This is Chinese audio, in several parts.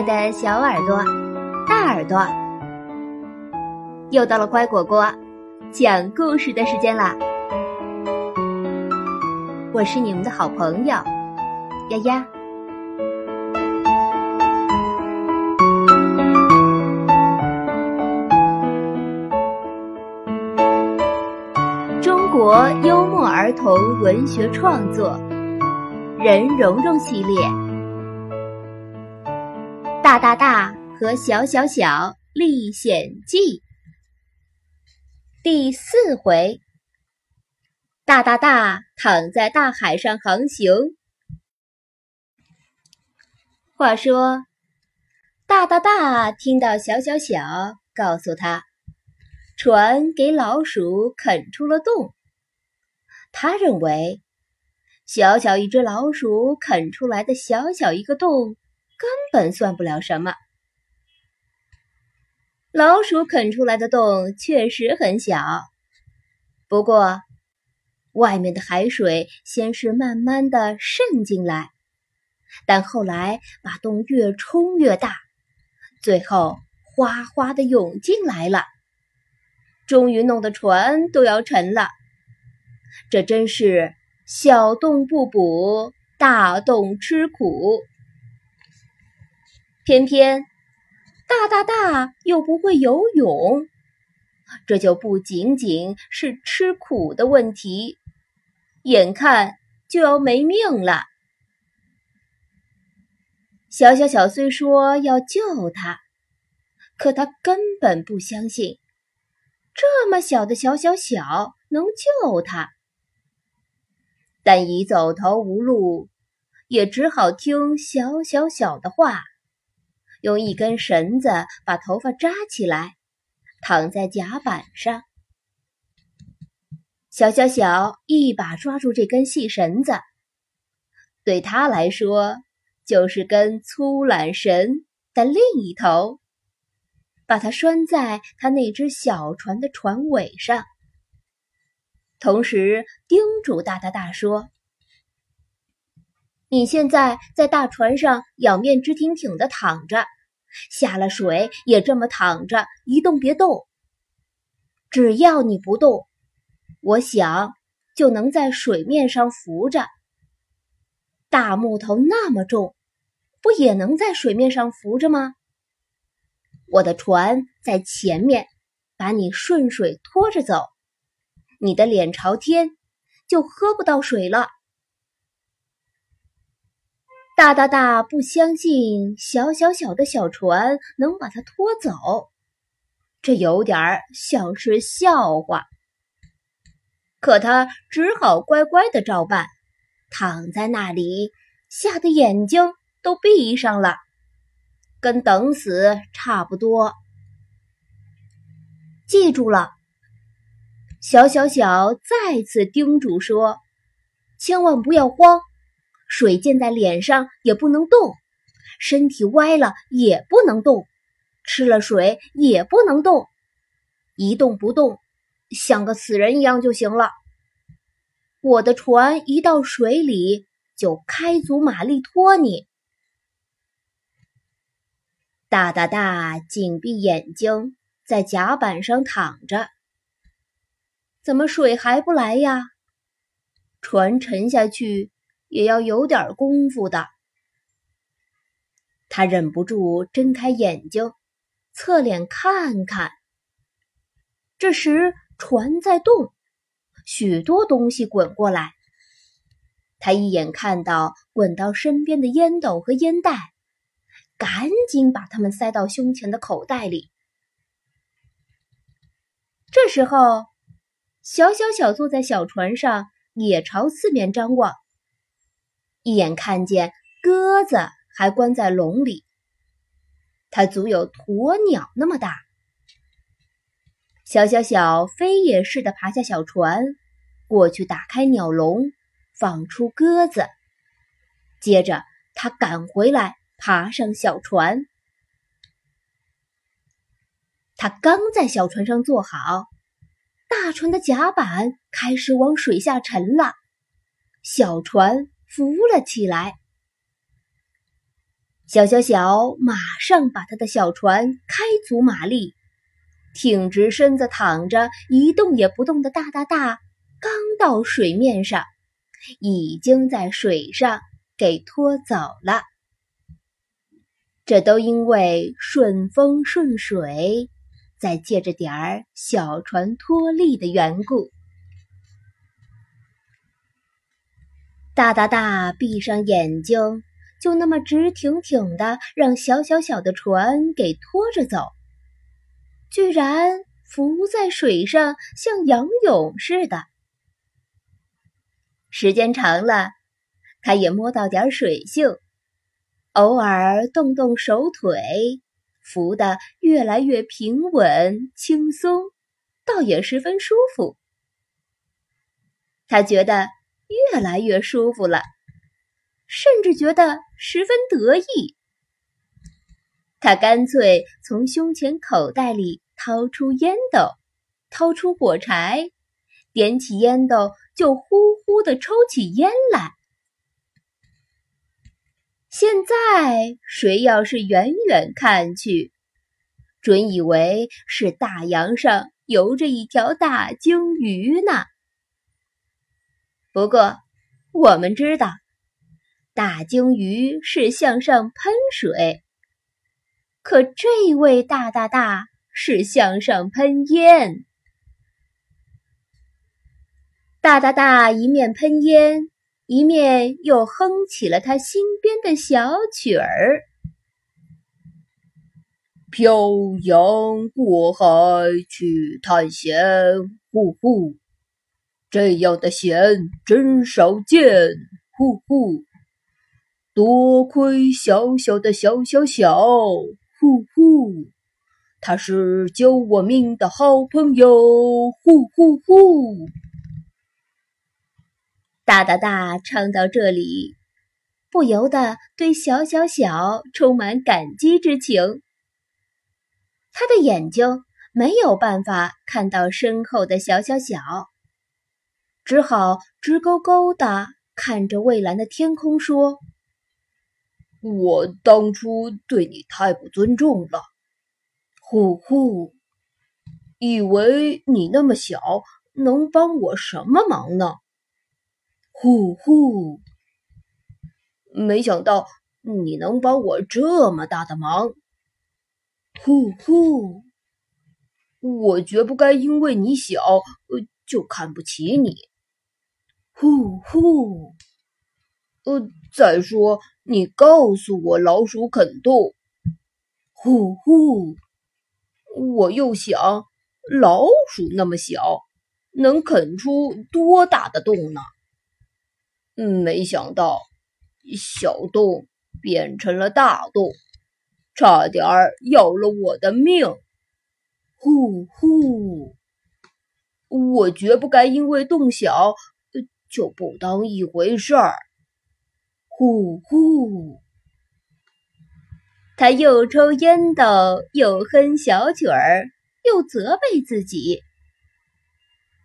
爱的小耳朵、大耳朵，又到了乖果果讲故事的时间啦！我是你们的好朋友丫丫。中国幽默儿童文学创作《任蓉蓉系列》。大大大和小小小历险记第四回，大大大躺在大海上航行。话说，大大大听到小小小告诉他，船给老鼠啃出了洞。他认为，小小一只老鼠啃出来的小小一个洞。根本算不了什么。老鼠啃出来的洞确实很小，不过外面的海水先是慢慢的渗进来，但后来把洞越冲越大，最后哗哗的涌进来了，终于弄得船都要沉了。这真是小洞不补，大洞吃苦。偏偏大大大又不会游泳，这就不仅仅是吃苦的问题，眼看就要没命了。小小小虽说要救他，可他根本不相信这么小的小小小能救他。但已走投无路，也只好听小小小的话。用一根绳子把头发扎起来，躺在甲板上。小小小一把抓住这根细绳子，对他来说就是根粗缆绳的另一头，把它拴在他那只小船的船尾上，同时叮嘱大大大说：“你现在在大船上仰面直挺挺的躺着。”下了水也这么躺着，一动别动。只要你不动，我想就能在水面上浮着。大木头那么重，不也能在水面上浮着吗？我的船在前面，把你顺水拖着走，你的脸朝天，就喝不到水了。大大大不相信小小小的小船能把它拖走，这有点像是笑话。可他只好乖乖的照办，躺在那里，吓得眼睛都闭上了，跟等死差不多。记住了，小小小再次叮嘱说：“千万不要慌。”水溅在脸上也不能动，身体歪了也不能动，吃了水也不能动，一动不动，像个死人一样就行了。我的船一到水里就开足马力拖你。大大大紧闭眼睛，在甲板上躺着。怎么水还不来呀？船沉下去。也要有点功夫的。他忍不住睁开眼睛，侧脸看看。这时船在动，许多东西滚过来。他一眼看到滚到身边的烟斗和烟袋，赶紧把它们塞到胸前的口袋里。这时候，小小小坐在小船上，也朝四面张望。一眼看见鸽子还关在笼里，它足有鸵鸟那么大。小小小飞也似的爬下小船，过去打开鸟笼，放出鸽子。接着他赶回来，爬上小船。他刚在小船上坐好，大船的甲板开始往水下沉了，小船。浮了起来，小小小马上把他的小船开足马力，挺直身子躺着一动也不动的大大大，刚到水面上，已经在水上给拖走了。这都因为顺风顺水，再借着点儿小船拖力的缘故。大大大闭上眼睛。就那么直挺挺的让小小小的船给拖着走，居然浮在水上像仰泳似的。时间长了，他也摸到点水性，偶尔动动手腿，浮得越来越平稳轻松，倒也十分舒服。他觉得越来越舒服了。甚至觉得十分得意。他干脆从胸前口袋里掏出烟斗，掏出火柴，点起烟斗就呼呼的抽起烟来。现在谁要是远远看去，准以为是大洋上游着一条大鲸鱼呢。不过，我们知道。大鲸鱼是向上喷水，可这位大大大是向上喷烟。大大大一面喷烟，一面又哼起了他新编的小曲儿：“漂洋过海去探险，呼呼，这样的险真少见，呼呼。”多亏小小的小小小，呼呼，他是救我命的好朋友，呼呼呼。大大大唱到这里，不由得对小小小充满感激之情。他的眼睛没有办法看到身后的小小小，只好直勾勾的看着蔚蓝的天空说。我当初对你太不尊重了，呼呼！以为你那么小，能帮我什么忙呢？呼呼！没想到你能帮我这么大的忙，呼呼！我绝不该因为你小，就看不起你，呼呼！呃，再说。你告诉我，老鼠肯动，呼呼！我又想，老鼠那么小，能啃出多大的洞呢？没想到，小洞变成了大洞，差点儿要了我的命，呼呼！我绝不该因为洞小就不当一回事儿。呼呼！他又抽烟斗，又哼小曲儿，又责备自己，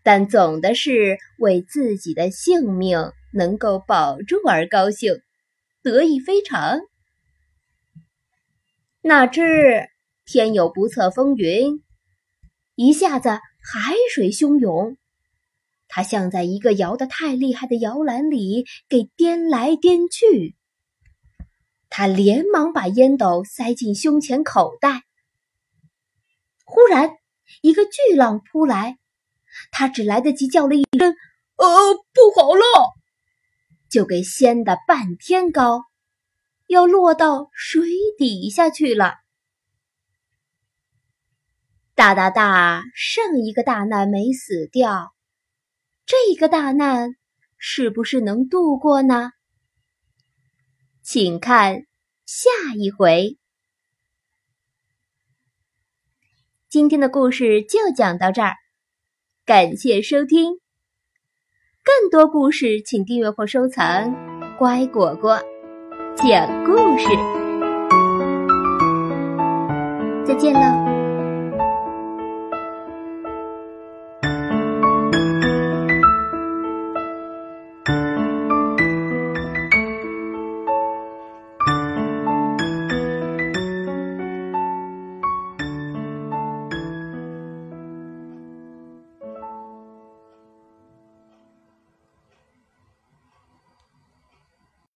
但总的是为自己的性命能够保住而高兴，得意非常。哪知天有不测风云，一下子海水汹涌。他像在一个摇得太厉害的摇篮里给颠来颠去。他连忙把烟斗塞进胸前口袋。忽然，一个巨浪扑来，他只来得及叫了一声：“呃，不好了！”就给掀得半天高，要落到水底下去了。大大大，剩一个大难没死掉。这个大难是不是能度过呢？请看下一回。今天的故事就讲到这儿，感谢收听。更多故事，请订阅或收藏《乖果果讲故事》。再见了。